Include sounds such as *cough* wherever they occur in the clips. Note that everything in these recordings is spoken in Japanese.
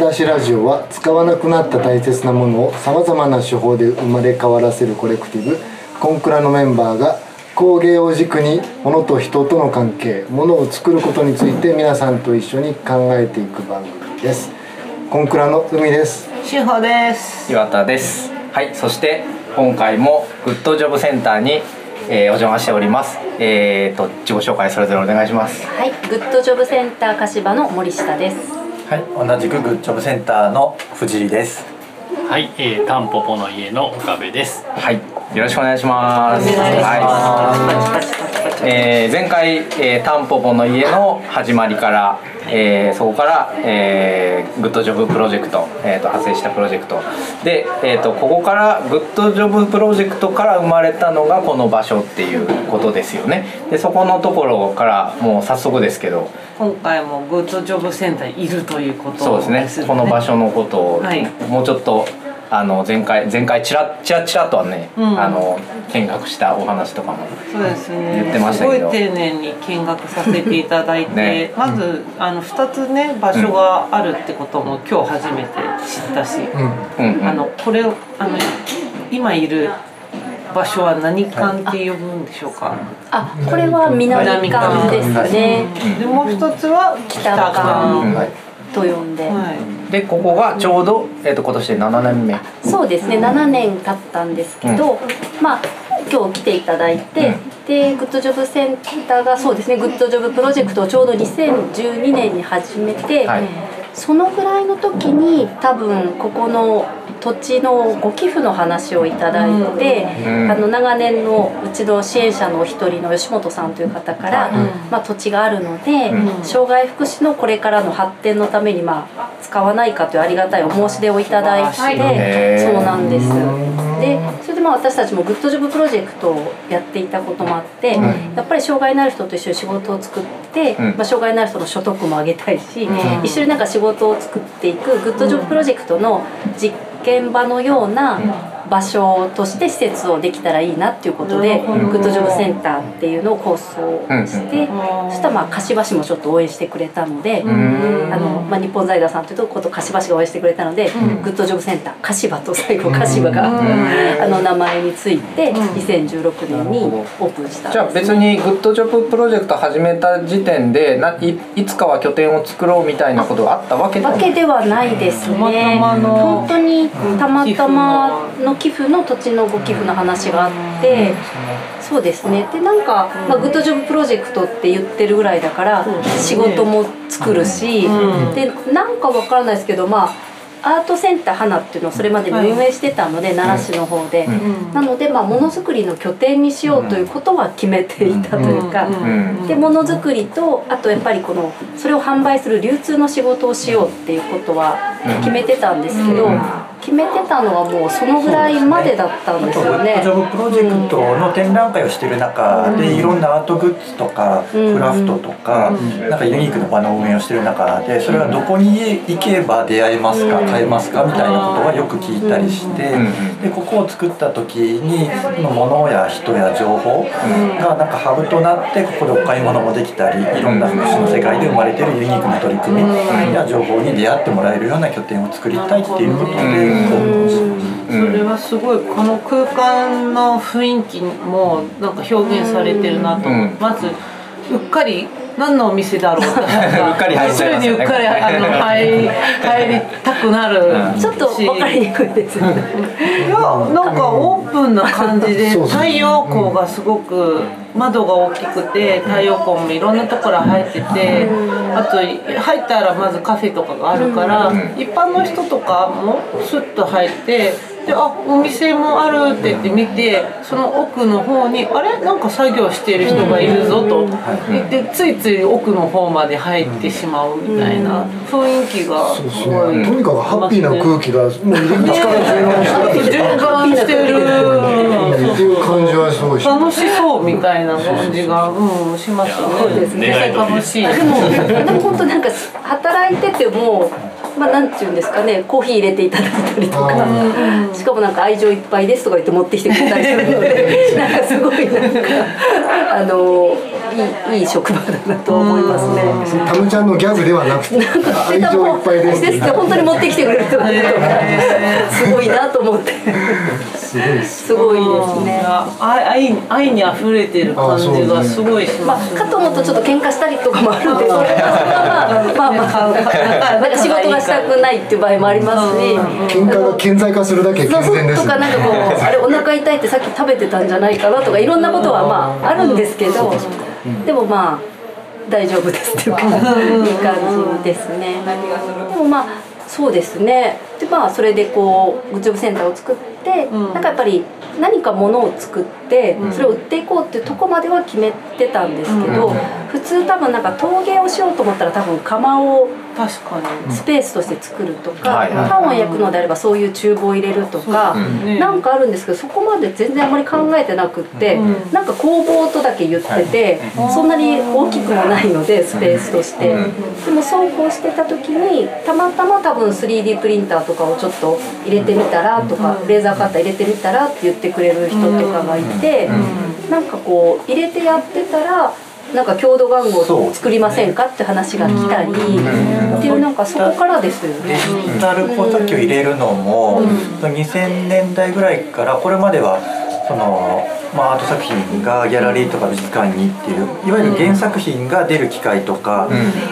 蔵出しラジオは使わなくなった大切なものをさまざまな手法で生まれ変わらせるコレクティブコンクラのメンバーが工芸を軸に物と人との関係物を作ることについて皆さんと一緒に考えていく番組です。コンクラの海です。志保です。岩田です。はいそして今回もグッドジョブセンターに、えー、お邪魔しております。えーと自己紹介それぞれお願いします。はいグッドジョブセンター柏の森下ですはい、同じくグッジョブセンターの藤井です。はい、えー、タンポポの家の岡部です。はいよろしくお願いしますお願いしはいえー前回、えー、タンポポの家の始まりから、えーそこから、えーグッドジョブプロジェクト、えー、と派生したプロジェクト。で、えー、とここからグッドジョブプロジェクトから生まれたのがこの場所っていうことですよね。でそこのところからもう早速ですけど。今回もグッドジョブセンターにいるということそうですね。この場所のことをはい。もうちょっとあの前回前回ちらちらちらとはね、うん。あの見学したお話とかもそうですね。言ってましたけど。すごい丁寧に見学させていただいて、ね。まずあの2つね場所があるってことも今日初めて知ったし、うん。うんあのこれをあの今いる場所は何館って呼ぶんでしょうか、あこれは南館ですね。でもう一つは北北館。館はいと呼んで、はい。でここがちょうど、えー、と今年で7年目。そうですね7年経ったんですけど、まあ今日来ていただいて、でグッドジョブセンターがそうですねグッドジョブプロジェクトをちょうど2012年に始めて、はい。そのぐらいの時に多分ここの土地のご寄付の話をいただいて、うん。あの長年のうちの支援者のお一人の吉本さんという方から、まあ、土地があるので、うん。障害福祉のこれからの発展のために、まあ、使わないかというありがたいお申し出をいただいて、そうなんです。でそれでまあ私たちもグッドジョブプロジェクトをやっていたこともあって、うん。やっぱり障害のある人と一緒に仕事を作って、うん。まあ、障害のある人の所得も上げたいし、ん。一緒になんか仕事を作っていくグッドジョブプロジェクトの実現場のような場所として施設をできたらいいなっていうことで、うんグッドジョブセンターっていうのを構想して、うんそしたらまあ柏市もちょっと応援してくれたので。ん。あのまあ、日本財団さんというとこと柏市が応援してくれたので、グッドジョブセンター柏と最後柏が、あの名前について2016年にオープンした。んです、じゃあ別にグッドジョブプロジェクト始めた時点でないいつかは拠点を作ろうみたいなことがあったわけではわない？けではないですね。たまたまの本当にたまたまの寄付の土地のご寄付の話があって、そうですね。でなんか、まあグッドジョブプロジェクトって言ってるぐらいだから仕事も作るし、うん。でなんかわからないですけどまあ。アートセンター花っていうのをそれまでに運営してたので、奈良市の方で、うん。なのでまあものづくりの拠点にしようということは決めていたというか、うん。でものづくりとあとやっぱりこのそれを販売する流通の仕事をしようっていうことは決めてたんですけど、決めてたのはもうそのぐらいまでだったんですよねジ。ョブプロジェクトの展覧会をしてる中で、いろんなアートグッズとか、クラフトとか、なんかユニークな場の運営をしてる中でそれはどこに行けば出会えますか、買えますかみたいなことはよく聞いたりして、でここを作った時にの物や人や情報がなんかハブとなってここでお買い物もできたりいろんな福祉の世界で生まれてるユニークな取り組みや情報に出会ってもらえるような拠点を作りたいっていうことで。それはすごいこの空間の雰囲気もなんか表現されてるなと。うん。まずうっかり何のお店だろう *laughs* うっかり入っちゃいますよね。うっかりあの入入りたくなるうん。ちょっと分かりにくいです。いやなんかオープンな感じで太陽光がすごく窓が大きくて太陽光もいろんなところ入っててあと入ったらまずカフェとかがあるから一般の人とかもスッと入ってであお店もあるって言って見てその奥の方にあれ？なんか作業してる人がいるぞと。言ってついつい奥の方まで入ってしまうみたいな雰囲気がそうそう。すごいとにかくハッピーな空気がもう入り口から循環してるっていう感じはすごいし楽しそうみたいな感じが、うん、しますそうね。ですね。楽しい。でもでも本当なんか働いててもまあなんていうんですかねコーヒー入れていただいたりとか。あしかもなんか愛情いっぱいですとか言って持ってきてくれたりするので。*laughs* なんかすごいなんかあのいいいい職場だなと思いますね。タムちゃんのギャグではなくて *laughs* 愛情いっぱいですですって本当に持ってきてくれる人がいるとすごいなと思って。すごいですね。愛愛に溢れてる感じがすごいしまあます、かと思うとちょっと喧嘩したりとかもあるんでそれはまあまあなんか仕事がしたくないっていう場合もありますし。喧嘩が顕在化するだけ健全ですとかなんかこうあれお腹痛いってさっき食べてたんじゃないかなとかいろんなことはまああるんですけどでもまあ大丈夫ですっていうかいい *laughs* 感じですね。でもまあそうですねでまあそれでこうグッジョブセンターを作って、うん。なんかやっぱり何かものを作ってそれを売っていこうっていうとこまでは決めてたんですけど、うん。普通多分なんか陶芸をしようと思ったら多分窯を確かに。スペースとして作るとか、はいはい。パンを焼くのであればそういう厨房を入れるとか、うんね。なんかあるんですけどそこまで全然あまり考えてなくって、うん。なんか工房とだけ言ってて、そんなに大きくもないのでスペースとして、でもそうこうしてた時にたまたま多分 3D プリンターとかをちょっと入れてみたらとか、レーザーカッター入れてみたらって言ってくれる人とかがいて、なんかこう入れてやってたら。なんか郷土玩具を作りませんかって話が来たり、っていうなんかそこからですよね。デジタル工作機を入れるのも、2000年代ぐらいからこれまではその、まあ、アート作品がギャラリーとか美術館にっていういわゆる原作品が出る機会とか、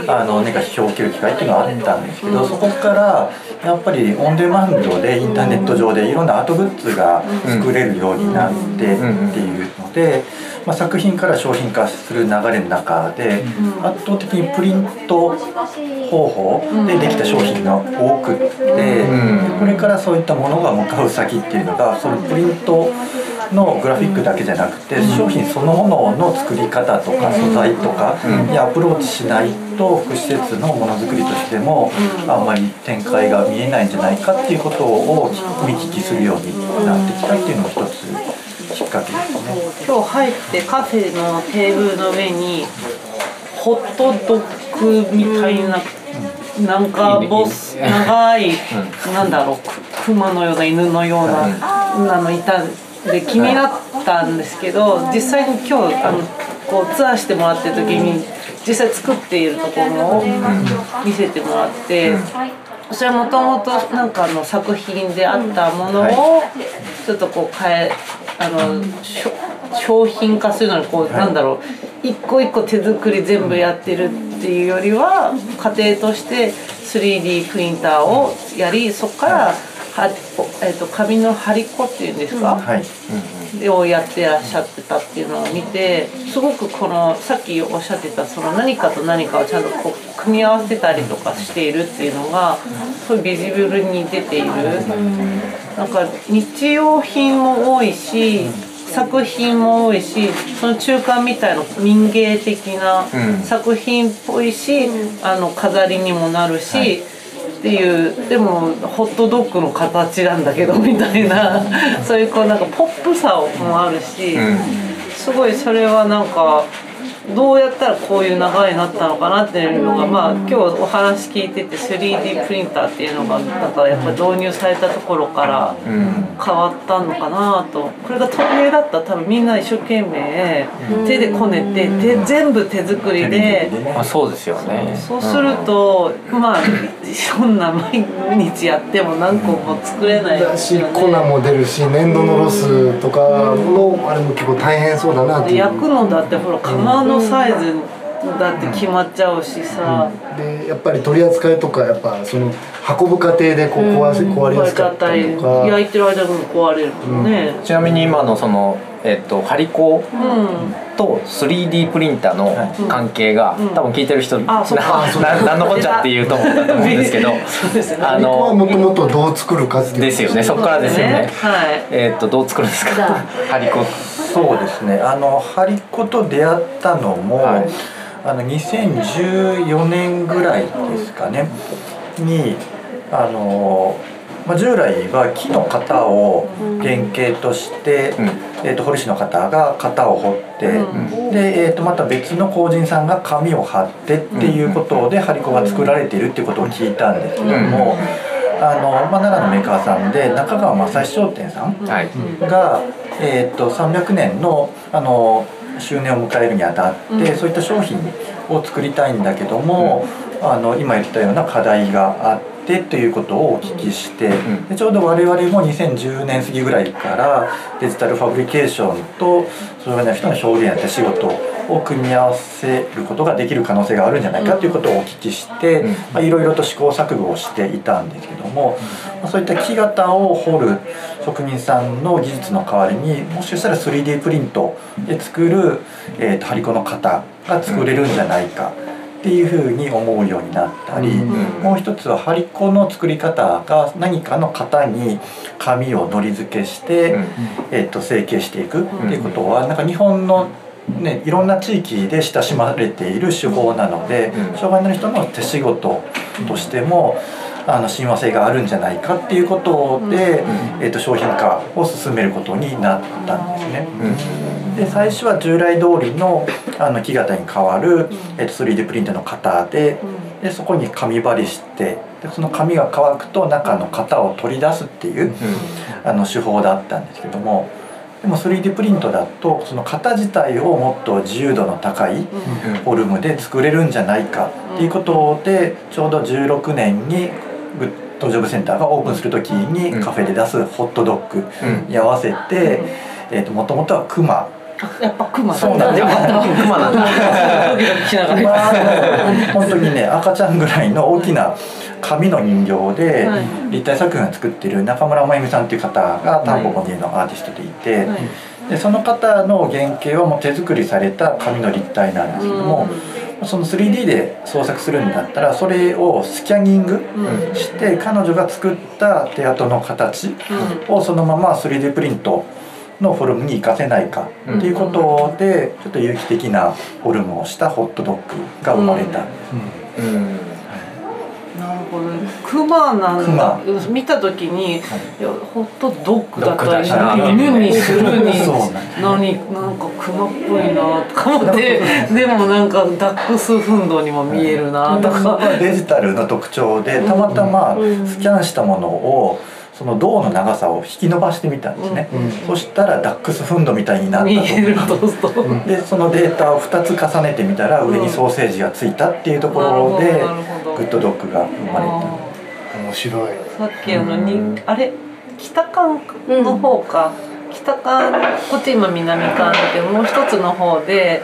あの何か批評を受ける機会っていうのはあったんですけど、そこからやっぱりオンデマンドでインターネット上でいろんなアートグッズが作れるようになってっていうので、まあ、作品から商品化する流れの中で圧倒的にプリント方法でできた商品が多くって、これからそういったものが向かう先っていうのがそのプリントのグラフィックだけじゃなくて商品そのものの作り方とか素材とかにアプローチしないと福祉施設のものづくりとしてもあんまり展開が見えないんじゃないかっていうことを見聞きするようになってきたっていうのも一つきっかけですね。今日入ってカフェのテーブルの上にホットドッグみたいな、なんかボス長い、なんだろうく熊のような犬のような、あのいたんで気になったんですけど実際に今日あのこうツアーしてもらってる時に実際作っているところを見せてもらって。それはもともとなんかの作品であったものをちょっとこう変えあの商品化するのにこう、なんだろう。一個一個手作り全部やってるっていうよりは家庭として 3D プリンターをやりそこからは、えー、と紙の張り子っていうんですか、はいをやってらっしゃってたっていうのを見てすごくこのさっきおっしゃってたその何かと何かをちゃんとこう組み合わせたりとかしているっていうのがすごいビジブルに出ているなんか日用品も多いし作品も多いしその中間みたいな民芸的な作品っぽいし、あの飾りにもなるし。っていうでもホットドッグの形なんだけどみたいなそういうこうなんかポップさもあるし、すごいそれはなんかどうやったらこういう流れになったのかなっていうのがまあ今日お話聞いてて 3D プリンターっていうのがなんかやっぱ導入されたところから変わったのかなと。これが透明だったら多分みんな一生懸命手でこねてで全部手作りで。まあ、そうですよね。そうすると、まあそんな毎日やっても何個も作れない。だし粉も出るし粘土のロスとかのあれも結構大変そうだなっていう。焼くのだってほら釜のサイズだって決まっちゃうしさ、でやっぱり取り扱いとかやっぱその運ぶ過程でこう壊し、壊れやすかったりとか。焼いてる間にも壊れるもんね、ちなみに今のそのえっと張り子うん。と 3D プリンターの関係が、多分聞いてる人、あそっか。なななんのこっちゃっていうと思ったと思うんですけど。*laughs* そうですね。あのもともとどう作るかっていう。ですよね。そこからですよね。はい。えっとどう作るんですか？張り *laughs* 子そうですね。あのハリコと出会ったのも、はい。あの2014年ぐらいですかね。にあの、まあ、従来は木の型を原型として、うん。えー、と彫師の方が型を彫って、うで、えー、とまた別の工人さんが紙を貼ってっていうことで張り子が作られているっていうことを聞いたんですけども。あのまあ、奈良のメーカーさんで中川正史商店さんはい。が、えー、と300年のあの周年を迎えるにあたって、そういった商品を作りたいんだけども、あの今言ったような課題があってということをお聞きして、ん。でちょうど我々も2010年過ぎぐらいからデジタルファブリケーションとそれぞれの人の表現や手仕事を組み合わせることができる可能性があるんじゃないかということをお聞きして、いろいろと試行錯誤をしていたんですけども、まあ、そういった木型を彫る職人さんの技術の代わりにもしかしたら 3D プリントで作る、えーと張り子の型が作れるんじゃないかっていうふうに思うようになったり、うん。もう一つは張り子の作り方が何かの型に紙をのり付けして、うん。えー、と成形していくっていうことはなんか日本のね、いろんな地域で親しまれている手法なので、うん。障害の人の手仕事としてもあの親和性があるんじゃないかっていうことで、えー、と商品化を進めることになったんですね。で最初は従来通りのあの木型に変わる、えー、と 3D プリントの型ででそこに紙張りしてでその紙が乾くと中の型を取り出すっていうあの手法だったんですけどもでも 3D プリントだとその型自体をもっと自由度の高いフォルムで作れるんじゃないかっていうことでちょうど16年にグッドジョブセンターがオープンする時にカフェで出すホットドッグに合わせて、えー、ともともとはクマやっぱクマそうなんだよ。かった熊なんだ本当にね赤ちゃんぐらいの大きな紙の人形ではい。立体作品を作っている中村真由美さんっていう方がタンポポニーのアーティストでいて、でその方の原型はもう手作りされた紙の立体なんですけども、その 3D で創作するんだったらそれをスキャニングして彼女が作った手跡の形をそのまま 3D プリントのフォルムに活かせないかっていうことでちょっと有機的なフォルムをしたホットドッグが生まれた。ん。です。うんなるほどクマなんだ。ク見た時に、い、やホットドッグだったドッグだしなら犬にするに何なんかクマっぽいなとか思ってでもなんかダックスフンドにも見えるなとか、デジタルの特徴でたまたまスキャンしたものをその銅の長さを引き伸ばしてみたんですね、そしたらダックスフンドみたいになったと。見えるとすると。でそのデータを2つ重ねてみたら上にソーセージがついたっていうところでグッドドッグが生まれた。面白いさっきあのにあれ北館の方か、北館こっち今南館でもう一つの方で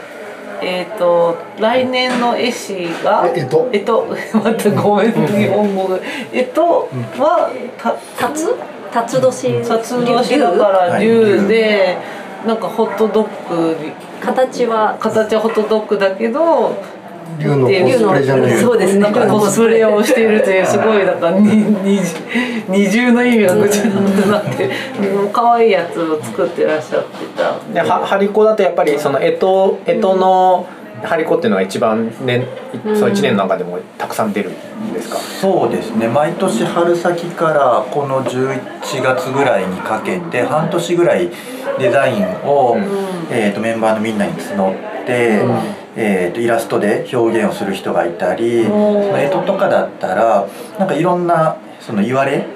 えっ、と来年の絵師がええと？えっと *laughs* 待ってごめん日本語がえっとはたタツタツ年？辰年だから竜でなんかホットドッグ形は？形はホットドッグだけど竜のコスプレじゃないそうですね。なんかコスプレをしているというすごいなんかにに二重の意味がぐちゃってなって。うん。可愛いやつを作ってらっしゃってたで。は張り子だとやっぱりその干支干支の張り子っていうのが一番年その一年の中でもたくさん出るんですか？そうですね。毎年春先からこの11月ぐらいにかけて半年ぐらいデザインを、えー、とメンバーのみんなに募って、えー、とイラストで表現をする人がいたりその干支とかだったらなんかいろんなその言われ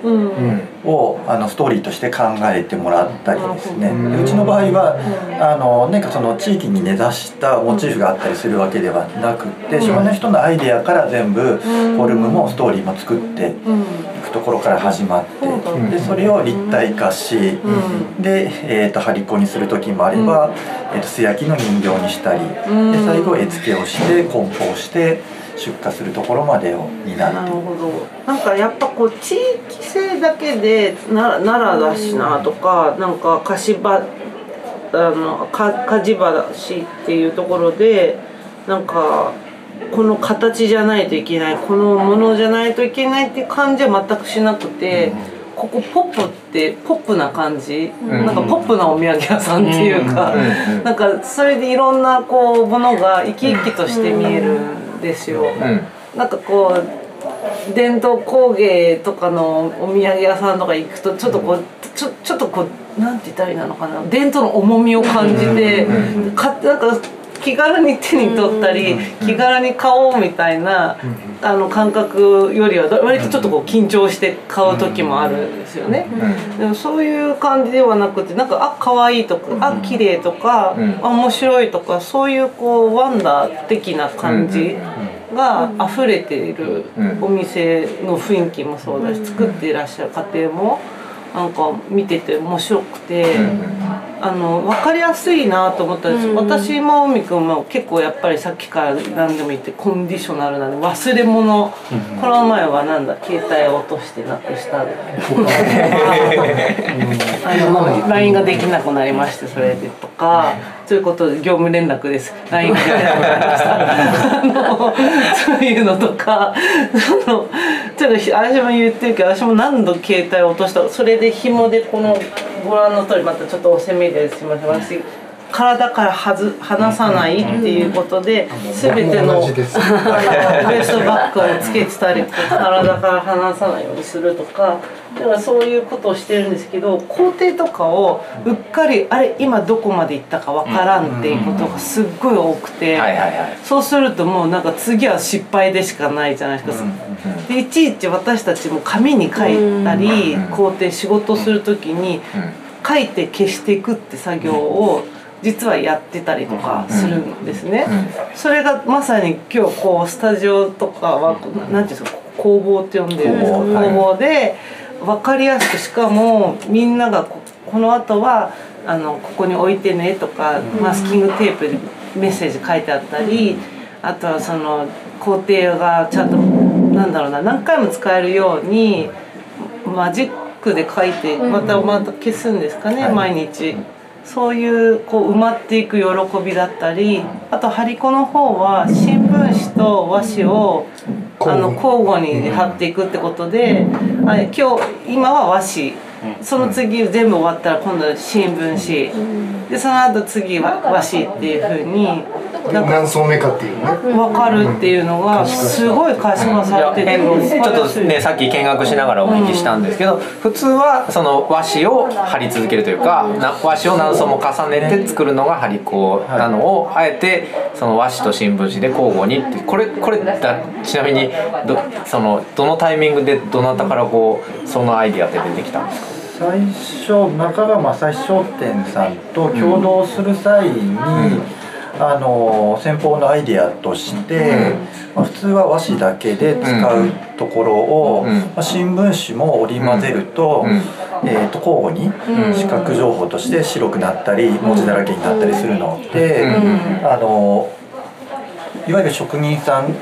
をあのストーリーとして考えてもらったりですね。うちの場合はあのなんかその地域に根ざしたモチーフがあったりするわけではなくってその人のアイデアから全部フォルムもストーリーも作っていうん。くところから始まってでそれを立体化しうん。で、えー、と張り子にする時もあれば、えー、と素焼きの人形にしたりうん。で最後絵付けをして梱包して出荷するところまでをになってなるほど。なんかやっぱこう地域性だけでな奈良だしなとかなんか柏あのか火事場だしっていうところでなんかこの形じゃないといけないこのものじゃないといけないって感じは全くしなくて、ここポップってポップな感じ、ん。なんかポップなお土産屋さんっていうか、うん。うん。なんかそれでいろんなこうものが生き生きとして見える。んですよ。うん。なんかこう伝統工芸とかのお土産屋さんとか行くとちょっとこうちょちょっとこうなんて言ったらいいのかな。伝統の重みを感じてかなんか気軽に手に取ったり気軽に買おうみたいなあの感覚よりは割とちょっとこう緊張して買う時もあるんですよね。でもそういう感じではなくてなんかあ可愛いとかあ綺麗とかあ面白いとかそういうこうワンダー的な感じ。が溢れているお店の雰囲気もそうだし作っていらっしゃる家庭もなんか見てて面白くて、あの分かりやすいなと思ったんです、私も海くんも結構やっぱりさっきから何でも言ってコンディショナルなんで忘れ物、この前はなんだ？携帯を落としてなくしたあの LINE ができなくなりましてそれで。とかそういうことで業務連絡です。LINE ができなくなりました。*laughs* そういうのとか。そのちょっと私も言ってるけど私も何度携帯を落としたそれで紐でこのご覧の通りまたちょっとおせめですいません私体からはず離さないっていうことで、全てのウエ *laughs* ストバッグをつけてたり *laughs* 体から離さないようにするとかだからそういうことをしてるんですけど工程とかをうっかりあれ今どこまで行ったかわからんっていうことがすっごい多くてそうするともうなんか次は失敗でしかないじゃないですか。でいちいち私たちも紙に書いたり工程仕事する時に書いて消していくって作業を実はやってたりとかするんですね。それがまさに今日こうスタジオとかは何ていうんですか工房って呼んでるんですか？工房で分かりやすくしかもみんながこの後はあのここに置いてねとかマスキングテープでメッセージ書いてあったりあとはその工程がちゃんとなんだろうな何回も使えるようにマジックで書いてまたまた消すんですかね、毎日。そういうこう埋まっていく喜びだったりあと張り子の方は新聞紙と和紙をあの交互に貼っていくってことであ今日今は和紙。その次全部終わったら今度は新聞紙。でその後次は和紙っていうふうに何層目かっていうね。分かるっていうのがすごい可視化されてて、ちょっとねさっき見学しながらお聞きしたんですけど、普通はその和紙を貼り続けるというか和紙を何層も重ねて作るのが張り子なのをあえてその和紙と新聞紙で交互にってこれこれだちなみにどそのどのタイミングでどなたからこうそのアイディアって出てきたんですか？最初中川正史商店さんと共同する際に、あの先方のアイデアとして、まあ、普通は和紙だけで使うところを、まあ、新聞紙も織り交ぜると,、えー、と交互に視覚情報として白くなったり文字だらけになったりするので、あのいわゆる職人さん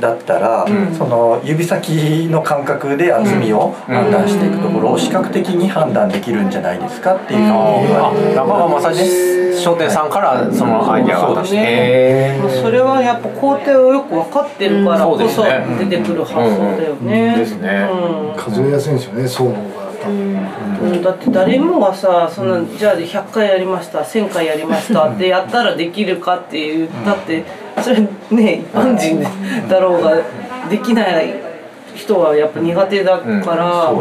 だったら、その指先の感覚で厚みを判断していくところを視覚的に判断できるんじゃないですかっていうふうに言われて。中川正史商店さんからそのアイデアがそうですねそれはやっぱ工程をよく分かってるからこそ出てくる発想だよね。ですね。数えやすいんですよね層のが。多分。うん、だって誰もがさそんなじゃあ100回やりました1000回やりましたってやったらできるかっていう。だってそれね一般人だろうができない人はやっぱ苦手だから、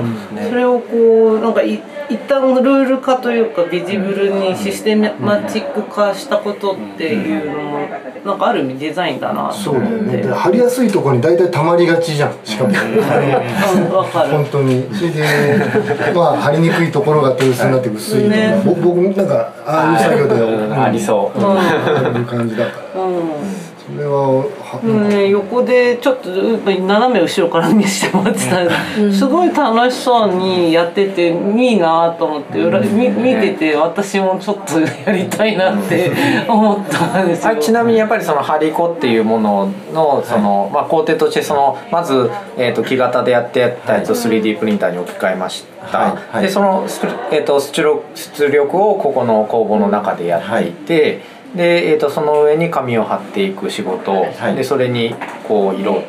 それをこうなんかい一旦ルール化というかビジブルにシステマチック化したことっていうのもなんかある意味デザインだなとそうだよ。ね。で貼りやすいところに大体溜まりがちじゃんしかも。うんわかる。本当に。それでまあ貼りにくいところが手薄になって薄いとか、ね。ぼ僕なんかああいう作業でうんありそう。ああいう感じだから。うん。それははうんね、横でちょっと斜め後ろから見せてもらってたら、す。ごい楽しそうにやってていいなと思って裏見見てて私もちょっとやりたいなって思ったんですよ。はい、ちなみにやっぱりそのハリコっていうもののその、まあ、工程としてそのまず、えー、と木型でやってたやつを 3D プリンターに置き換えました、はい。はい。でその、えー、と出力出力をここの工房の中でやっていて、で、えー、とその上に紙を貼っていく仕事、はいでそれにこう色を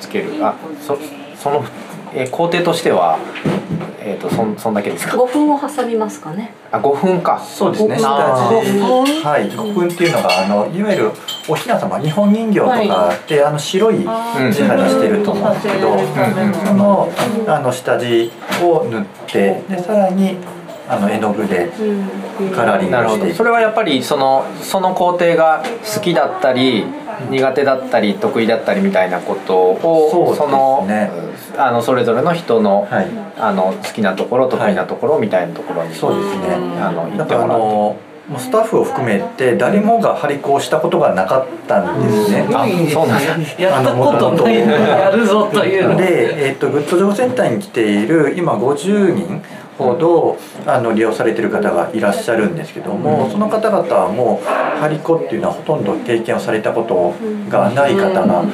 つけるあそその、えー工程としては、えー、とそんそんだけですか？5分を挟みますかね。あ5分か。そうですね。下あ地で。はい。古墳っていうのがあのいわゆるお雛様日本人形とかって、あの白い地肌してると思うんですけど、うん。そのあの下地を塗ってでさらにあの絵の具でカラーリングなるほしてそれはやっぱりそのその工程が好きだったり苦手だったり得意だったりみたいなことをそね。のあのそれぞれの人の,、はい。あの好きなところ得意なところみたいなところに、そうですね。あの言ってもらって。のもうスタッフを含めて誰もが張り子をしたことがなかったんですね。あそうなんだ。やったことないのにやるぞというの。で、えっとグッドジョブセンターに来ている今50人ほどあの利用されている方がいらっしゃるんですけども、その方々はもう張り子っていうのはほとんど経験をされたことがない方が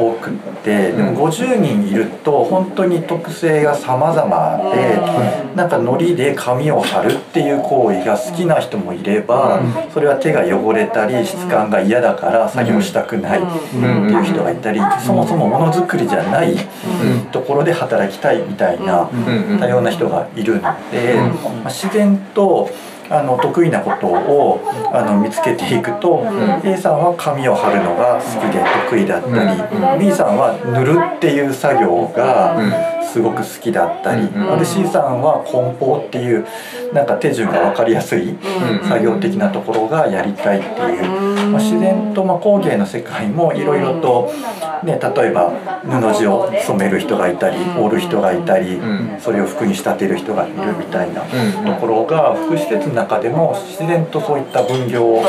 多くて、でも50人いると本当に特性が様々で、なんかノリで紙を貼るっていう行為が好きな人もいれば、それは手が汚れたり質感が嫌だから作業したくないっていう人がいたり、そもそもものづくりじゃないところで働きたいみたいな多様な人がいるので、まあ自然とあの得意なことをあの見つけていくと、A さんは紙を貼るのが好きで得意だったり、B さんは塗るっていう作業がすごく好きだったり、ある C さんは梱包っていうなんか手順が分かりやすい作業的なところがやりたいっていう、まあ、自然とまあ工芸の世界もいろいろと、ね、例えば布地を染める人がいたり織る人がいたりそれを服に仕立てる人がいるみたいなところが福祉施設の中でも自然とそういった分業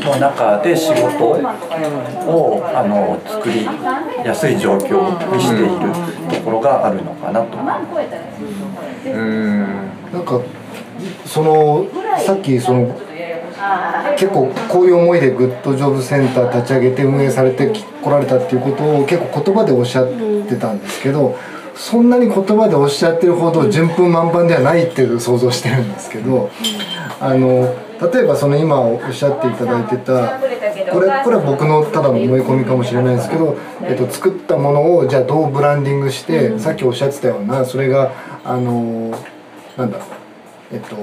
の中で仕事をあの作りやすい状況にしているところがあるのかなと。うんなんかそのさっきその結構こういう思いでグッドジョブセンター立ち上げて運営されてこられたっていうことを結構言葉でおっしゃってたんですけどそんなに言葉でおっしゃってるほど順風満帆ではないっていう想像してるんですけどあの例えばその今おっしゃっていただいてたこれこれは僕のただの思い込みかもしれないですけど、えっと、作ったものをじゃあどうブランディングして、さっきおっしゃってたようなそれがあのなんだろうえっと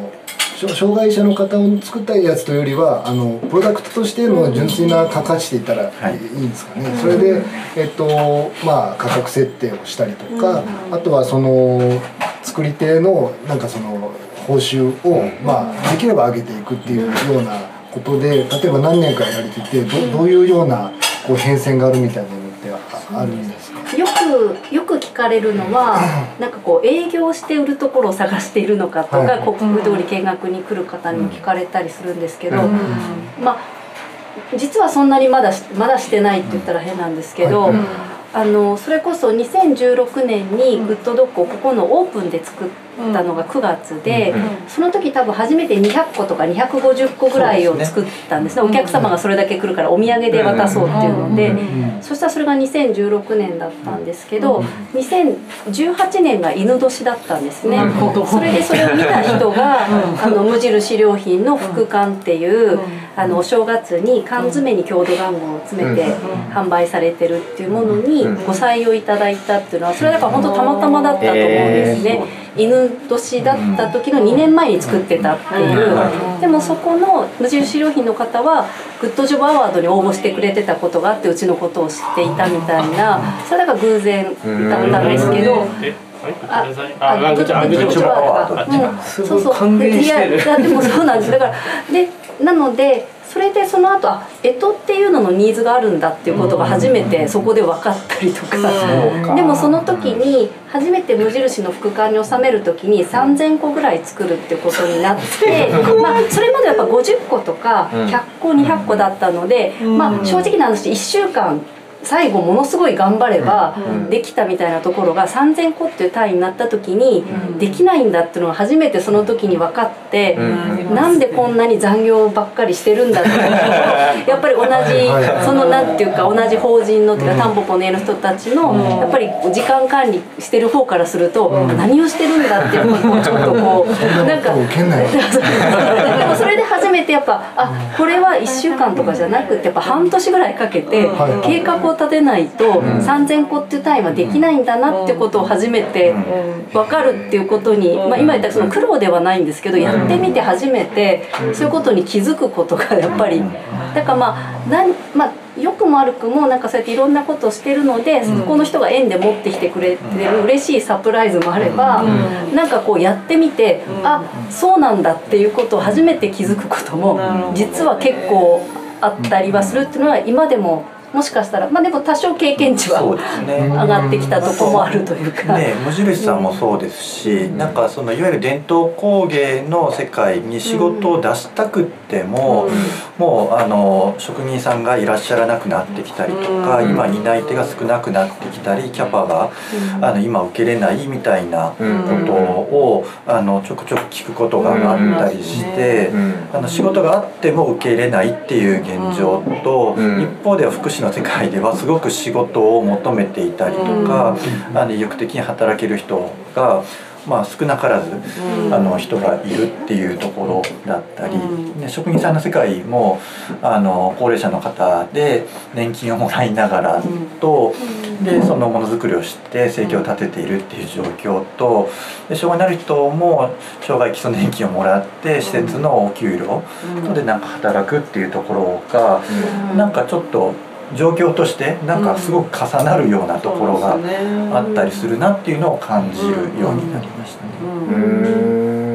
障害者の方を作ったやつというよりはあのプロダクトとしての純粋な価値で言ったらはい。いいんですかね、それで、えっとまあ、価格設定をしたりとか、あとはその作り手のなんかその報酬を、まあ、できれば上げていくっていうようなことで例えば何年かやられててどどういうようなこう変遷があるみたいなのってああるんですか？よくよく聞かれるのはなんかこう営業して売るところを探しているのかとか、はい国府通り見学に来る方にも聞かれたりするんですけど、まあ実はそんなにまだしまだしてないって言ったら変なんですけど、あのそれこそ2016年にグッドドッグをここのオープンで作ったのが9月で、その時多分初めて200個とか250個ぐらいを作ったんですね。お客様がそれだけ来るからお土産で渡そうっていうので、そしたらそれが2016年だったんですけど、2018年が犬年だったんですね、それでそれを見た人が、*laughs* あの無印良品の副缶っていう、あのお正月に缶詰に郷土玩具を詰めて販売されてるっていうものにご採用いただいたっていうのはそれだから本当たまたまだったと思うんですね、犬年だった時の2年前に作ってたっていう、でもそこの無印良品の方はグッドジョブアワードに応募してくれてたことがあってうちのことを知っていたみたいな。それだから偶然だったんですけど。ああ、グッチョブアワード。そうそう。いやでもそうなんです。だからでなのでそれでその後あ干支っていうののニーズがあるんだっていうことが初めてそこで分かったりとか、でもその時に初めて無印の副刊に収める時に3,000個ぐらい作るってことになって、まあ、それまでやっぱ50個とか100個200個だったので、まあ、正直な話1週間最後ものすごい頑張ればできたみたいなところが3,000個っていう単位になった時にできないんだっていうのが初めてその時に分かってなんでこんなに残業ばっかりしてるんだっていうのを *laughs* やっぱり同じそのなんていうか同じ法人のっていうかタンポポの家の人たちのやっぱり時間管理してる方からすると何をしてるんだっていうのをちょっとこうなんか受けんなよ *laughs* でもそれで初めてやっぱあこれは1週間とかじゃなくてやっぱ半年ぐらいかけてはい。計画を立てないと3,000個っていう単位はできないんだなってことを初めて分かるっていうことに、まあ、今言ったその苦労ではないんですけどやってみて初めてそういうことに気づくことがやっぱりだだからまあなんまあ良くも悪くもなんかそうやっていろんなことをしてるので、そこの人が縁で持ってきてくれてる嬉しいサプライズもあれば、なんかこうやってみて、あそうなんだっていうことを初めて気づくことも実は結構あったりはするっていうのは今でももしかしたらまあでも多少経験値はね上がってきたとこもあるというか。ね、無印さんもそうですし、なんかそのいわゆる伝統工芸の世界に仕事を出したくっても、もうあの職人さんがいらっしゃらなくなってきたりとか、今担い手が少なくなってきたりキャパが、あの今受けれないみたいなことを、あのちょくちょく聞くことがあったりして、あの仕事があっても受け入れないっていう現状と、一方では福祉の世界ではすごく仕事を求めていたりとか、あの意欲的に働ける人が、まあ、少なからず、あの人がいるっていうところだったり、ね、職人さんの世界もあの高齢者の方で年金をもらいながらと、でそのものづくりをして生計を立てているっていう状況とで障害のある人も障害基礎年金をもらって施設のお給料でなんか働くっていうところが、なんかちょっと状況としてなんかすごく重なるようなところがあったりするなっていうのを感じるようになりましたね。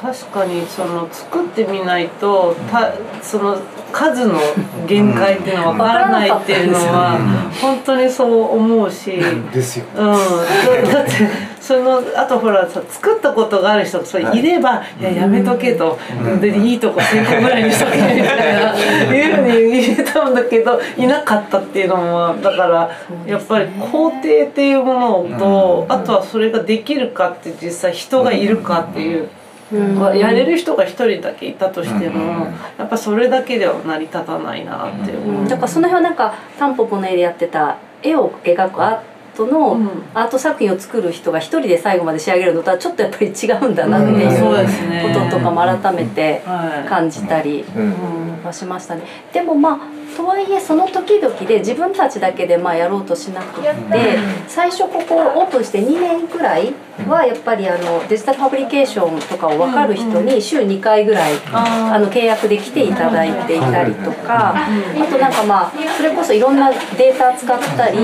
確かにその作ってみないとたその数の限界っていうのは分からないっていうのは本当にそう思うし、うん、ですよだってそのあとほらさ作ったことがある人がそれい。れば、い、ややめとけと、でいいとこ成功ぐらいにしとけみたいないうふうに言えたんだけどいなかったっていうのはだからやっぱり工程っていうものと、あとはそれができるかって実際人がいるかっていう。やれる人が一人だけいたとしても、やっぱそれだけでは成り立たないなって思う、だからその辺はなんかタンポポの絵でやってた絵を描くアートのアート作品を作る人が一人で最後まで仕上げるのとはちょっとやっぱり違うんだなっていうこととかも改めて感じたりはしましたね。でもまあとはいえその時々で自分たちだけでまあやろうとしなくって最初ここオープンして2年くらいはやっぱりあのデジタルファブリケーションとかを分かる人に週2回ぐらいあの契約で来ていただいていたりとかあとなんかまあそれこそいろんなデータ使ったり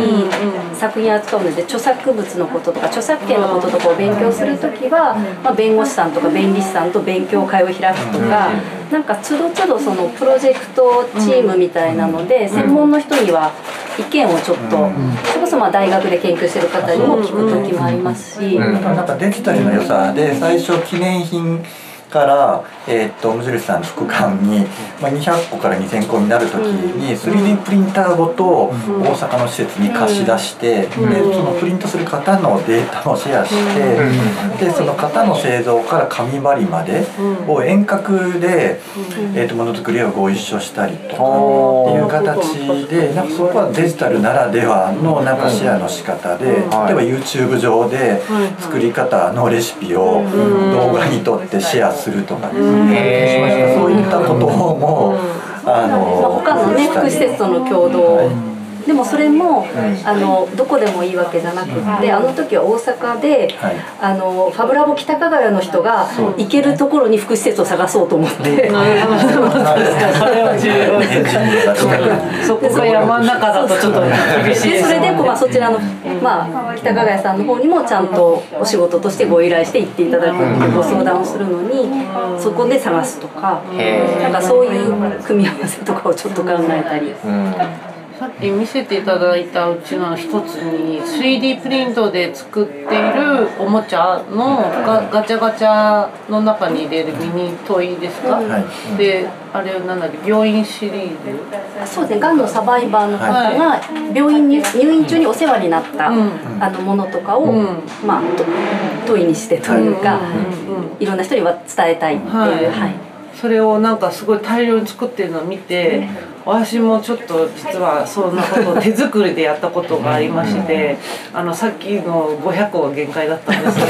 作品扱うので著作物のこととか著作権のこととかを勉強する時はまあ弁護士さんとか弁理士さんと勉強会を開くとかなんかつどつどそのプロジェクトチームみたいなので専門の人には意見をちょっとそれこそまあ大学で研究してる方にも聞く時もありますし。なんかデジタルの良さで最初記念品から、えー、と無印さんの副館に、まあ、200個から2000個になる時に 3D プリンターごと大阪の施設に貸し出して、でそのプリントする方のデータもシェアして、でその方の製造から紙張りまでを遠隔で、えー、とものづくりをご一緒したりとかっていう形でなんかそこはデジタルならではのなんかシェアの仕方で、例えば YouTube 上で作り方のレシピを動画に撮ってシェアするとかですね、そういったことも、あの他のね福祉施設との共同でもそれも、あのどこでもいいわけじゃなくって、あの時は大阪で、あのファブラボ北加賀屋の人が行けるところに福祉施設を探そうと思って、そこが山の中だとちょっと厳しいでそれでこう、まあ、そちらの、まあ、北加賀屋さんの方にもちゃんとお仕事としてご依頼して行っていただくっていうご相談をするのにそこで探すとかなんかそういう組み合わせとかをちょっと考えたり。さっき見せていただいたうちの一つに 3D プリントで作っているおもちゃのガガチャガチャの中に入れるミニトイですか、はい。であれなんだっけ病院シリーズ？そうですね、がんのサバイバーの方が病院に入院中にお世話になった、うん。あのものとかを、うん。まあと問いにしてというか、いろんな人には伝えたいっていう、はい。はいそれをなんかすごい大量に作ってるのを見て私もちょっと実はそんなことを手作りでやったことがありましてあのさっきの500個が限界だったんですね。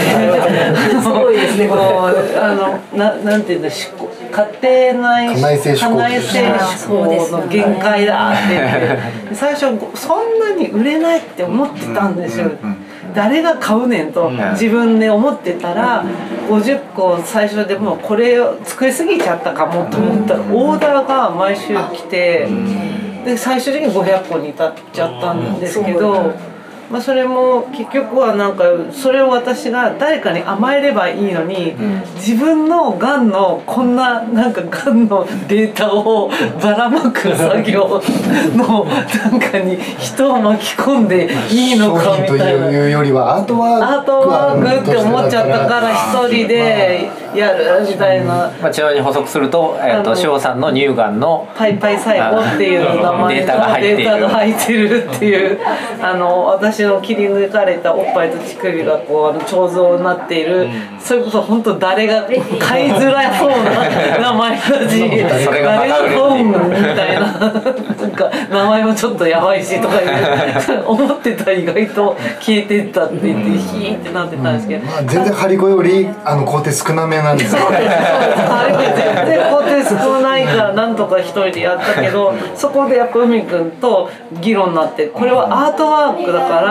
*laughs* すごいですねこうあのななんていうんだしこ家庭内家内性思考家内性思考の限界だって言って最初そんなに売れないって思ってたんですよ。誰が買うねんと自分で思ってたら50個最初でもうこれを作りすぎちゃったかもと思ったらオーダーが毎週来てで最終的に500個に至っちゃったんですけど。まあ、それも結局はなんかそれを私が誰かに甘えればいいのに、自分のがんのこんななんかがんのデータをばらまく作業のなんかに人を巻き込んでいいのかみたいな。というよりはアートワークアートワークって思っちゃったから一人でやるみたいな。まあ、ちなみに補足すると、えっ、と、しおさんの乳がんの。パイパイ細胞っていう名前データが入っている。データが入ってるっていう、あの、私の切り抜かれたおっぱいと乳首がこう、あの、彫像になっている。それこそ本当誰が *laughs* 買いづらそうな名前だし、*laughs* 誰が買うんみたいな。なんか、名前もちょっとやばいしとか。*laughs* 思ってた意外と消えてったって言って、ヒーってなってたんですけど。まあ、全然ハリコより、あの、工程少なめなんですよ。全然工程少ないからなんとか一人でやったけどそこでやっぱ海君と議論になってこれはアートワークだから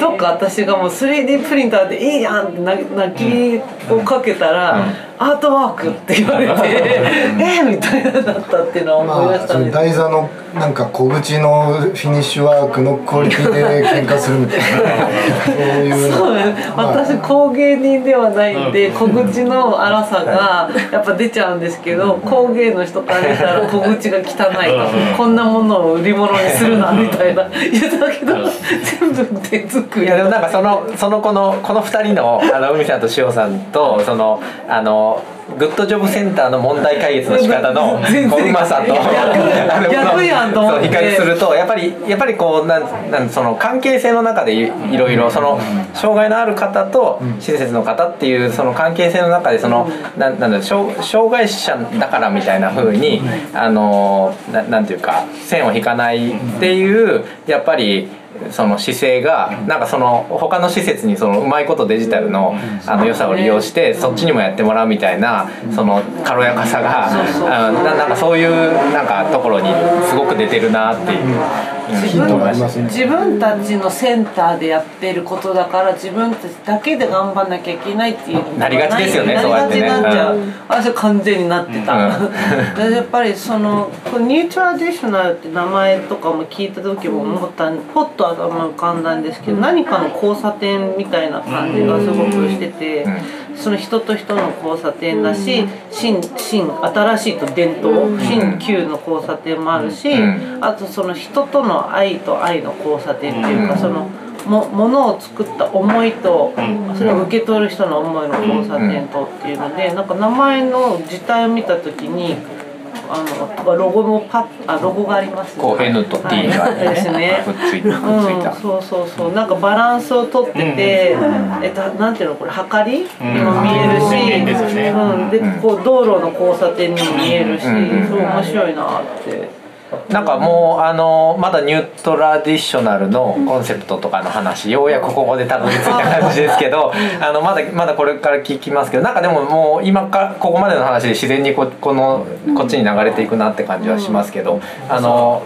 どっか私がもう 3D プリンターでいいやんって泣きをかけたらアートワークって言われて *laughs* えみたいなだったっていうのは思い出したんです、まあ、台座のなんか小口のフィニッシュワークのクオリティで喧嘩するみたいな。そういうそうまあ、私工芸人ではないんで小口の粗さがやっぱ出ちゃうんですけど工芸の人から見たら小口が汚いと。こんなものを売り物にするなみたいな。言ったけど全部手作り。いやでもなんかそのそのこのこの2人のあの海さんと塩さんとそのあのグッドジョブセンターの問題解決の仕方のうまさと。逆。やんと思って。比較するとやっぱりやっぱりこうなんなんその関係性の中でいろいろその障害のある方と親切の方っていうその関係性の中でそのなんなんだ障障害者だからみたいなふうにあのななんていうか線を引かないっていうやっぱり。その姿勢がなんかその他の施設にそのうまいことデジタルのあの良さを利用してそっちにもやってもらうみたいなその軽やかさがなんかそういうなんかところにすごく出てるなっていう。自分自分たちのセンターでやってることだから自分たちだけで頑張んなきゃいけないっていうなりがちですよねなりがちになっちゃう、うん、私は完全になってた、うん、やっぱりそのニュートラディショナルって名前とかも聞いた時も思ったポッと頭浮かんだんですけど何かの交差点みたいな感じがすごくしてて。その人と人の交差点だし新新新しいと伝統新旧の交差点もあるしあとその人との愛と愛の交差点っていうかそのもものを作った思いとそれを受け取る人の思いの交差点とっていうのでなんか名前の字体を見た時にあのロゴもパあロゴがあります、ね、こう N と T がね、ですね。うん、そうそうそう。なんかバランスをとってて、えっとなんていうのこれはかり？にも見えるし、うん。でこう道路の交差点にも見えるし、そう面白いなって。なんかもうあのまだニュートラディショナルのコンセプトとかの話ようやくここでたどり着いた感じですけどあのまだまだこれから聞きますけどなんかでももう今かここまでの話で自然にここのこっちに流れていくなって感じはしますけど、あの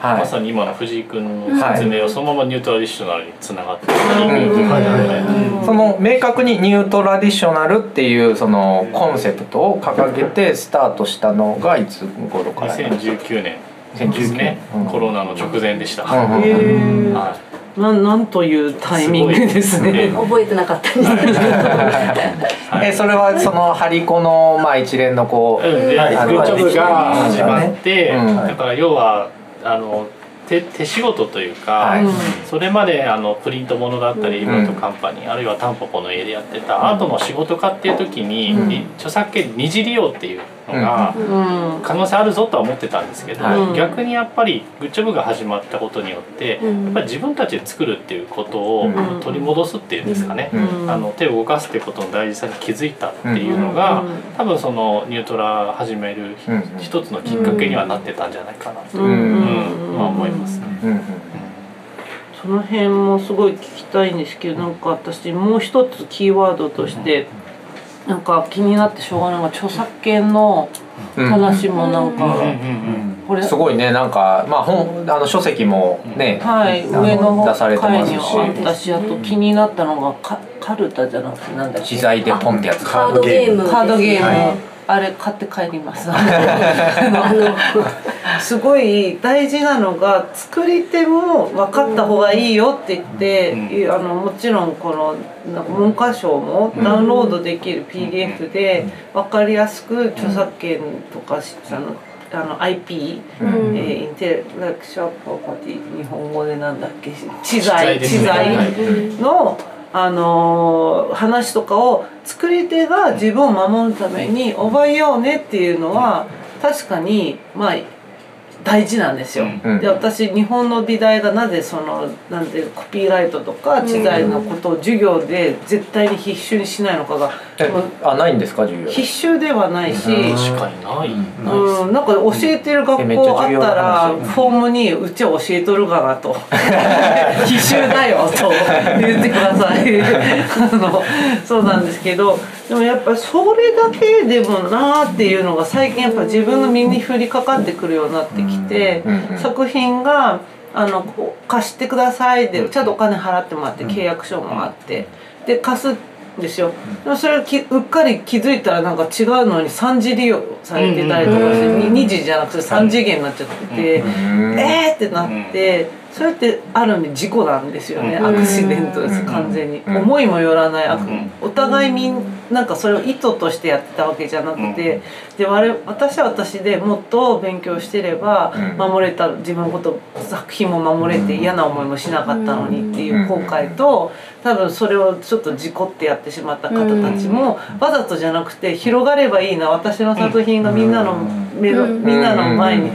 まさに今の藤井君の説明をそのままニュートラディショナルにつながってる、その明確にニュートラディショナルっていうそのコンセプトを掲げてスタートしたのがいつ頃から2019年ですね、コロナの直前でした。はい、ななんというタイミングですね。覚えてなかったえそれはそのハリコのまあ一連のこう、うん、はい、グッジョブが始まって、だから要はあの手手仕事というか、はい、それまであのプリントものだったりイベントカンパニー、うん、あるいはタンポポの家でやってたアートの仕事家っていう時に、うん、著作権二次利用っていうのが可能性あるぞとは思ってたんですけど、うん、逆にやっぱりグッジョブが始まったことによって、やっぱり自分たちで作るっていうことを取り戻すっていうんですかね、あの手を動かすっていうことの大事さに気づいたっていうのが、多分そのニュートラ始める一つのきっかけにはなってたんじゃないかなと、うん。まあ、思いますね。その辺もすごい聞きたいんですけどなんか私もう一つキーワードとしてなんか気になってしょうがないのが著作権の話もなんかこれ。すごいねなんかまあ本あの書籍もね、はい上の出されてますし。私あと気になったのがカカルタじゃなくてなんだっけ。機材でポンってやつ。カードゲーム。カードゲーム、はいあれ買って帰ります。*laughs* すごい大事なのが作り手も分かった方がいいよって言って、うん、あのもちろんこの文科省もダウンロードできる PDF で分かりやすく著作権とかあのあの IP、うん、えー、 intellectual property 日本語でなんだっけ？知財知財の、あのー、話とかを作り手が自分を守るために覚えようねっていうのは確かにまあ大事なんですよ、うん、で私日本の美大がなぜそのなんてコピーライトとか知財のことを授業で絶対に必修にしないのかが、うん、あないんですか授業？必修ではないし、確かにない、うん、なんか教えてる学校あったらフォームにうちは教えとるかなと。*laughs* 必修だよと言ってください。*laughs* あのそうなんですけどでもやっぱそれだけでもなーっていうのが最近やっぱ自分の身に降りかかってくるようになってきて、作品があの貸してくださいでちゃんとお金払ってもらって契約書もあってで貸すですよ。でもそれをきうっかり気づいたらなんか違うのに3次利用されてたりとかして2次じゃなくて3次元になっちゃっててえーってなってそれってある意味事故なんですよねアクシデントです完全に。思いもよらない。お互いみんなんかそれを意図としてやってたわけじゃなくてで我私は私でもっと勉強してれば守れた自分のこと作品も守れて嫌な思いもしなかったのにっていう後悔と多分それをちょっと事故ってやってしまった方たちもわざとじゃなくて広がればいいな私の作品がみんなの目のみんなの前に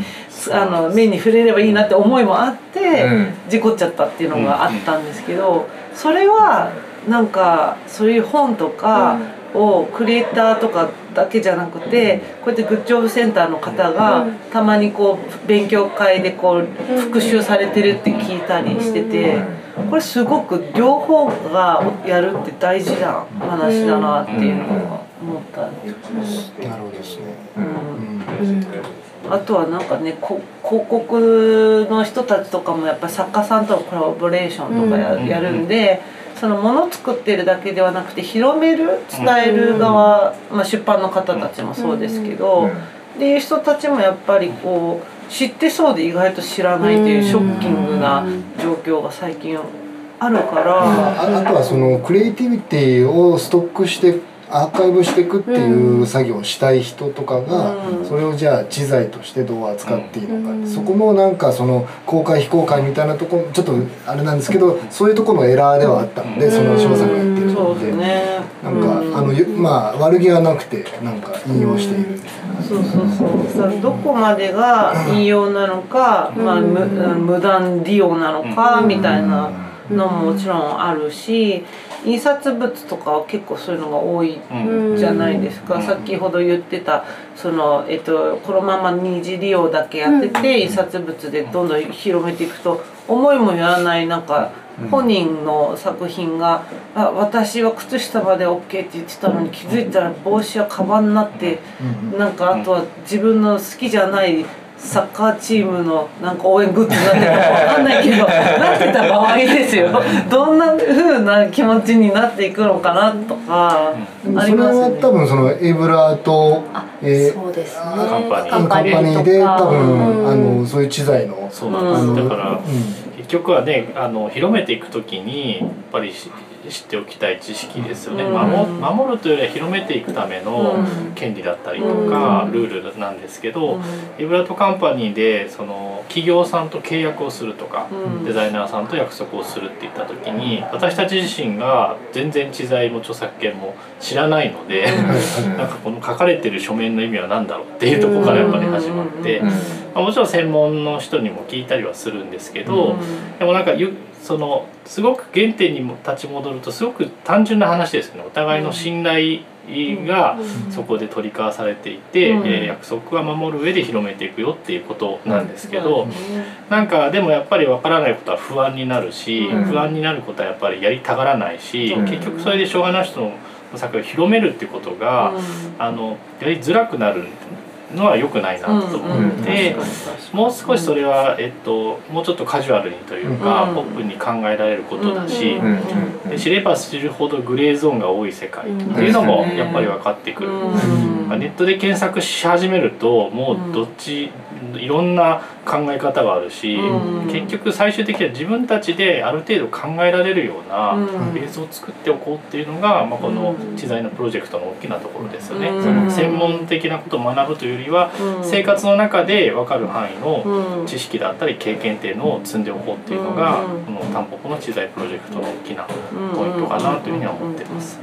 あの目に触れればいいなって思いもあって事故っちゃったっていうのがあったんですけどそれはなんかそういう本とかをクリエイターとかだけじゃなくてこうやってグッジョブセンターの方がたまにこう勉強会でこう復習されてるって聞いたりしててこれすごく両方がやるって大事な話だなっていうのを思ったんです。なるほどですね。うんあとはなんかね広告の人たちとかもやっぱり作家さんとのコラボレーションとかや,、やるんで。そのもの作ってるだけではなくて広める伝える側、まあ、出版の方たちもそうですけど、っていう人たちもやっぱりこう知ってそうで意外と知らないというショッキングな状況が最近あるから、ああとはそのクリエイティビティをストックしてアーカイブしていくっていう作業をしたい人とかが、それをじゃあ知財としてどう扱っていいのか、そこもなんかその公開非公開みたいなとこちょっとあれなんですけどそういうところのエラーではあった。ので、その翔さんが言ってるので、ね、なんか、あのまあ悪気はなくてなんか引用している。そうそうそう。さどこまでが引用なのか、まあ、無無断利用なのかみたいなのももちろんあるし。印刷物とかは結構そういうのが多いじゃないですか、先ほど言ってたその、えっと、このまま二次利用だけやってて、印刷物でどんどん広めていくと思いもよらないなんか本人の作品が「あ私は靴下まで OK」って言ってたのに気づいたら帽子はカバンになってなんかあとは自分の好きじゃないサッカーチームのなんか応援グッズになってるか分かんないけどなってた場合ですよ。どんなふうな気持ちになっていくのかなとかありますね。それは多分そのエブラーと、えー、そうですね。カンパニー。カンパニーで多分、あのそういう知財のそうなんです。だから、結局はねあの広めていくときにやっぱり知っておきたい知識ですよね、うん、守守るというよりは広めていくための権利だったりとか、ルールなんですけど、イブラートカンパニーでその企業さんと契約をするとか、デザイナーさんと約束をするって言った時に私たち自身が全然知財も著作権も知らないので、*laughs* なんかこの書かれてる書面の意味は何だろうっていうとこからやっぱり始まって、まあ、もちろん専門の人にも聞いたりはするんですけど、でもなんかそのすごく原点にも立ち戻るとすごく単純な話ですよね。お互いの信頼がそこで取り交わされていて、うん、えー、約束は守る上で広めていくよっていうことなんですけど、うん、なんかでもやっぱり分からないことは不安になるし、うん、不安になることはやっぱりやりたがらないし、結局それでしょうがない人の作品を広めるっていうことが、あのやりづらくなるのは良くないなと思って、もう少しそれは、えっと、もうちょっとカジュアルにというか、ポップに考えられることだし、で知れば知るほどグレーゾーンが多い世界っていうのもやっぱり分かってくる。ネットで検索し始めるともうどっち、いろんな考え方があるし、結局最終的には自分たちである程度考えられるようなベースを作っておこうっていうのが、まあ、この知財のプロジェクトの大きなところですよね。その専門的なことを学ぶというよりは、生活の中で分かる範囲の知識だったり経験っていうのを積んでおこうっていうのが、このタンポポの知財プロジェクトの大きなポイントかなというふうには思ってます。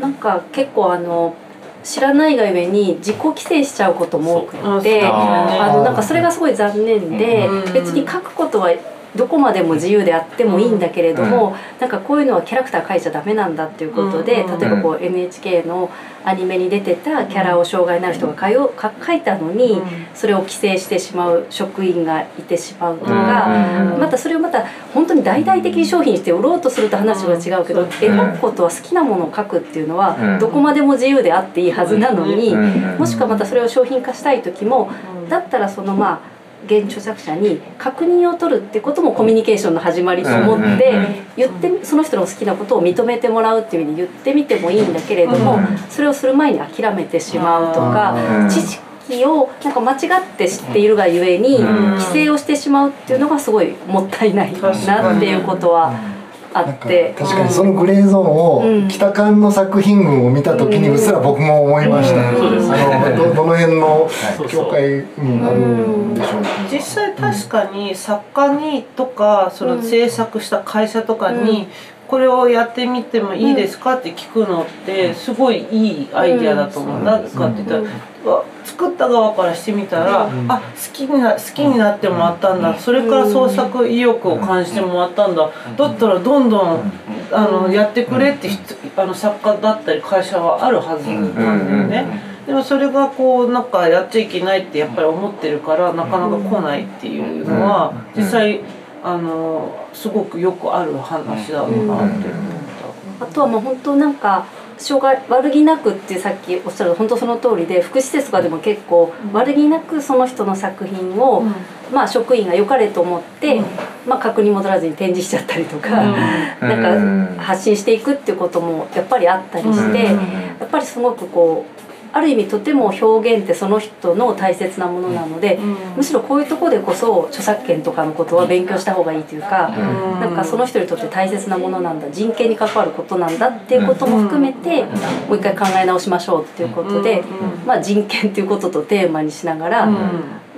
なん。か結構あの知らないがゆえに自己規制しちゃうことも多くてあのなんかそれがすごい残念で別に書くことはどこまでも自由であってもいいんだけれども、うん、なんかこういうのはキャラクター書いちゃダメなんだっていうことで、例えばこう NHK のアニメに出てたキャラを障害のある人が書よ書いたのに、それを規制してしまう職員がいてしまうとか、またそれをまた本当に大々的に商品して売ろうとすると話は違うけど、絵描くことは好きなものを書くっていうのはどこまでも自由であっていいはずなのに、もしくはまたそれを商品化したい時もだったらそのまあ現著作者に確認を取るってこともコミュニケーションの始まりと思って言ってその人の好きなことを認めてもらうっていうふうに言ってみてもいいんだけれどもそれをする前に諦めてしまうとか知識をなんか間違って知っているがゆえに規制をしてしまうっていうのがすごいもったいないなっていうことは。あって。確かにそのグレーゾーンを北館の作品群を見た時にうっすら僕も思いました、うん。うん、あのどどの辺の境界にあるんでしょう、実際確かに作家にとかその制作した会社とかに、これをやってみてもいいですかって聞くのってすごいいいアイディアだと思う。な、うん。かって言ったら、作った側からしてみたら、うん、あ好きにな好きになってもらったんだ、それから創作意欲を感じてもらったんだ、だったらどんどんあのやってくれってあの作家だったり会社はあるはずなん。だよね。でもそれがこうなんかやっちゃいけないってやっぱり思ってるからなかなか来ないっていうのは実際あのすごくよくある話だなって思った。あとはもう本当なんか障害悪気なくってさっきおっしゃる本当その通りで福祉施設とかでも結構悪気なくその人の作品を、まあ、職員が良かれと思って、まあ、確認戻らずに展示しちゃったりとか、なんか発信していくっていうこともやっぱりあったりして、やっぱりすごくこうある意味とても表現ってその人の大切なものなので、うん、むしろこういうとこでこそ著作権とかのことは勉強した方がいいというか、うん、なんかその人にとって大切なものなんだ人権に関わることなんだっていうことも含めて、もう一回考え直しましょうっていうことで、まあ、人権っていうこととテーマにしながら、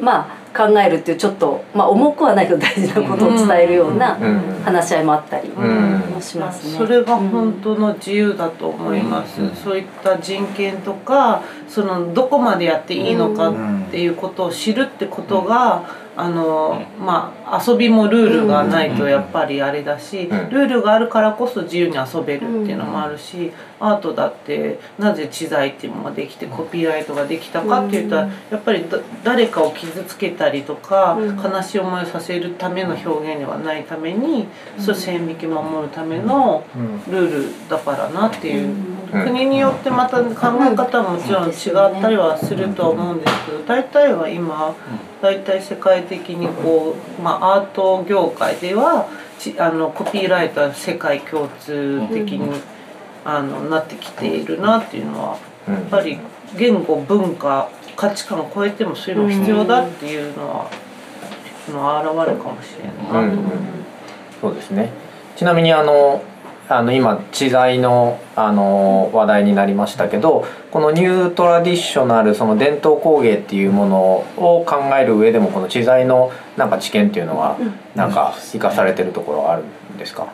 まあ考えるっていうちょっと、まあ、重くはないけど大事なことを伝えるような話し合いもあったりもしますね。それが本当の自由だと思います。そういった人権とかそのどこまでやっていいのかっていうことを知るってことが、あのまあ遊びもルールがないとやっぱりあれだし、ルールがあるからこそ自由に遊べるっていうのもあるし、アートだってなぜ知財っていうのができてコピーライトができたかっていうとやっぱり誰かを傷つけたりとか、悲しい思いをさせるための表現ではないために、そう線引き守るためのルールだからなっていう、国によってまた考え方ももちろん違ったりはするとは思うんですけど大体は今大体世界的にこう、まあ、アート業界ではあのコピーライトは世界共通的に、あのなってきているなっていうのはやっぱり言語文化価値観を超えてもそれも必要だっていうのは、の現れかもしれないな。と思う、うん、そうですね。ちなみにあのあの今知財のあの話題になりましたけどこのニュートラディショナルその伝統工芸っていうものを考える上でもこの知財のなんか知見っていうのはなんか生かされてるところはあるんですか？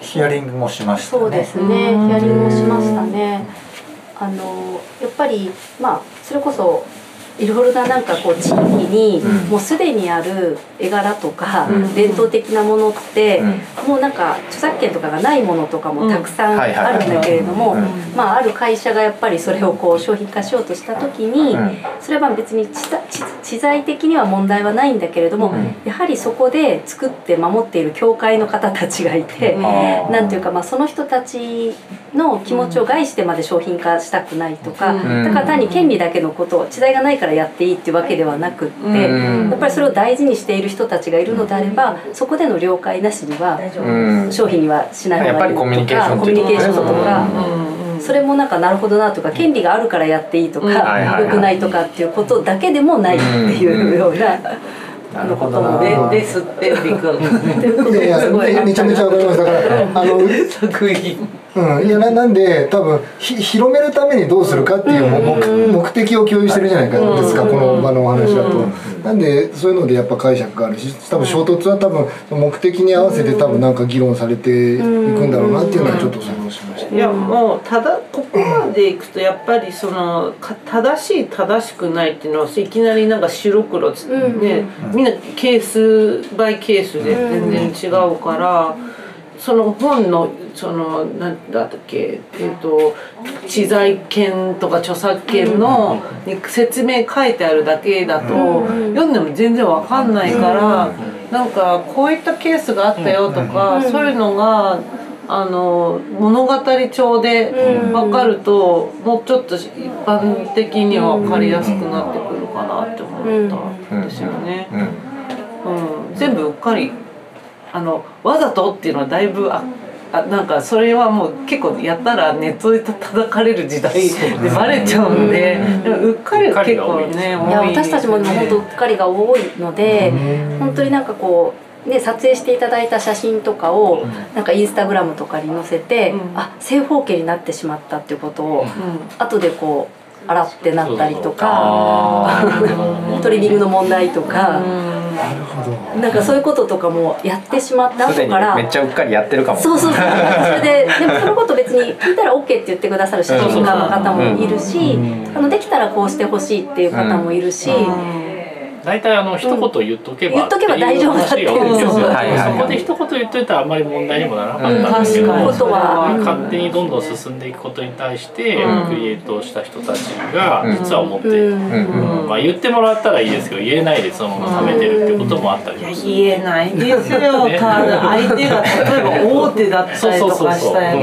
ヒアリングもしましたね。そうですね。ヒアリングもしましたね。あのやっぱりまあそれこそいろいろななんかこう地域にもうすでにある絵柄とか伝統的なものってもうなんか著作権とかがないものとかもたくさんあるんだけれどもまあある会社がやっぱりそれをこう商品化しようとした時にそれは別に知知財的には問題はないんだけれども、うん、やはりそこで作って守っている教会の方たちがいて、うん、なんていうか、まあ、その人たちの気持ちを害してまで商品化したくないとか、うん、だから単に権利だけのことを知財がないからやっていいっていうわけではなくって、やっぱりそれを大事にしている人たちがいるのであればそこでの了解なしには商品にはしない方がいいとかコミュニケーションとか。それもなんかなるほどなとか権利があるからやっていいとかよくないとかっていうことだけでもないっていうような。あのこともでですってりくん。いやめちゃめちゃわかります。だからあの作品。*laughs* うん、いやななんで多分ひ広めるためにどうするかっていう目,、目的を共有してるじゃないかですか、この場のお話だと、なんでそういうのでやっぱ解釈があるし多分衝突は多分目的に合わせて多分なんか議論されていくんだろうなっていうのはちょっと想像しました、いやもうただここまでいくとやっぱりその正しい正しくないっていうのはいきなりなんか白黒ね、みんなケースバイケースで全然違うから。その本のそのなんだっけ？えっ、と知財権とか著作権のに説明書いてあるだけだと読んでも全然わかんないからなんかこういったケースがあったよとかそういうのがあの物語帳で分かるともうちょっと一般的には分かりやすくなってくるかなって思ったんですよね。うん、全部うっかりあのわざとっていうのはだいぶああなんかそれはもう結構やったらネットで叩かれる時代でバレちゃうんで、でもうっかりが結構ねいや私たちも本当うっかりが多いので本当になんかこうね、撮影していただいた写真とかをなんかインスタグラムとかに載せて、うん、あ正方形になってしまったっていうことを、うん、後でこう洗ってなったりとか *laughs* トリミングの問題とか。なんかそういうこととかもやってしまった後からめっちゃうっかりやってるかも。そうそうそう。それで *laughs* でもそのこと別に聞いたら OK って言ってくださる写真家の方もいるしあのできたらこうしてほしいっていう方もいるし。大体あの一言言っとけば、言っとけば大丈夫だっていうそこで一言言っといたらあんまり問題にもならなかったんですけど、うん、それは勝手にどんどん進んでいくことに対して、クリエイトした人たちが実は思って、うん。まあ、言ってもらったらいいですけど言えないでそのまま貯めてるってこともあったりもする、言えないですよ。*laughs* ただ相手が例えば大手だったりとかしたり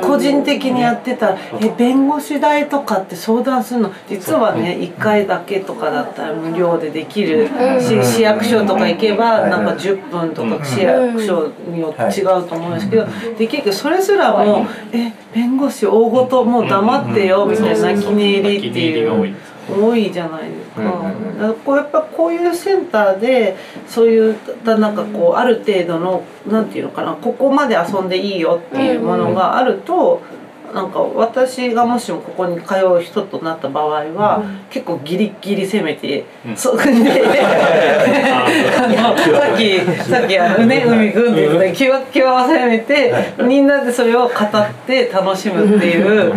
個人的にやってたらえ弁護士代とかって相談するの？実はね1回だけとかだったら無料でできるし市役所とか行けばなんか10分とか市役所によって違うと思うんですけどで結局それすらも「え弁護士大ごともう黙ってよ」みたいな泣き寝入りっていう。多い。じゃないですか,、だからこうやっぱこういうセンターでそういったなんかこうある程度のなんていうのかなここまで遊んでいいよっていうものがあると、なんか私がもしもここに通う人となった場合は、うん、結構ギリギリ攻めて、うん、そでさっきさっきあのね海ぐんって言ってキワキワは攻めて、みんなでそれを語って楽しむっていう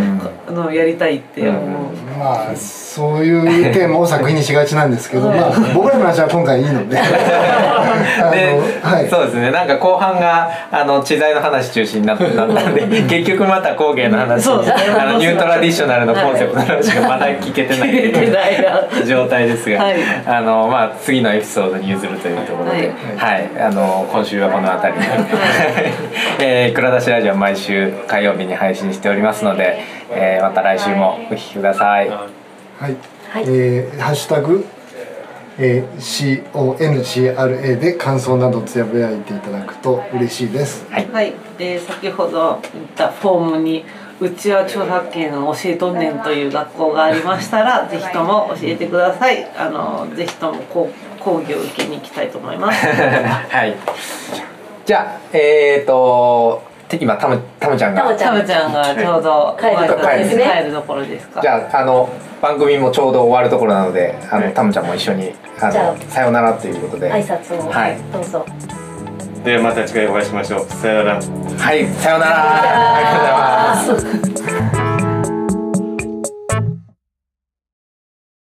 のをやりたいって思う。まあそういうテーマを作品にしがちなんですけど、まあ、僕らの話は今回いいので。*laughs* で、はい、そうですね。なんか後半があの知財の話中心になった *laughs* ので結局また工芸の話に、ね、あのニュートラディショナルのコンセプトの話がまだ聞けてない状態ですが、はい、あのまあ、次のエピソードに譲るというところで、はい、はい、あの今週はこの辺りで、*laughs* えー、蔵出しラジオ毎週火曜日に配信しておりますので、えー、また来週もお聞きください。はい、はい、えー、ハッシュタグ、えー、CONCRA で感想などつぶやいていただくと嬉しいです。はい、はい、で先ほど言ったフォームにうちは著作権の教えとんねんという学校がありましたらぜひとも教えてください。あのぜひとも講講義を受けに行きたいと思います。*laughs* はい。じゃあえっ、ー、と今たむたむちゃんが。たむちゃん。がちょうど帰る,、ね、帰るところですか。じゃああの番組もちょうど終わるところなのであのタムちゃんも一緒にあのさよならということで。挨拶を、はい、どうぞ。ではまた次回お会いしましょう。さよなら。はいさよなら。ありがとうございます *laughs*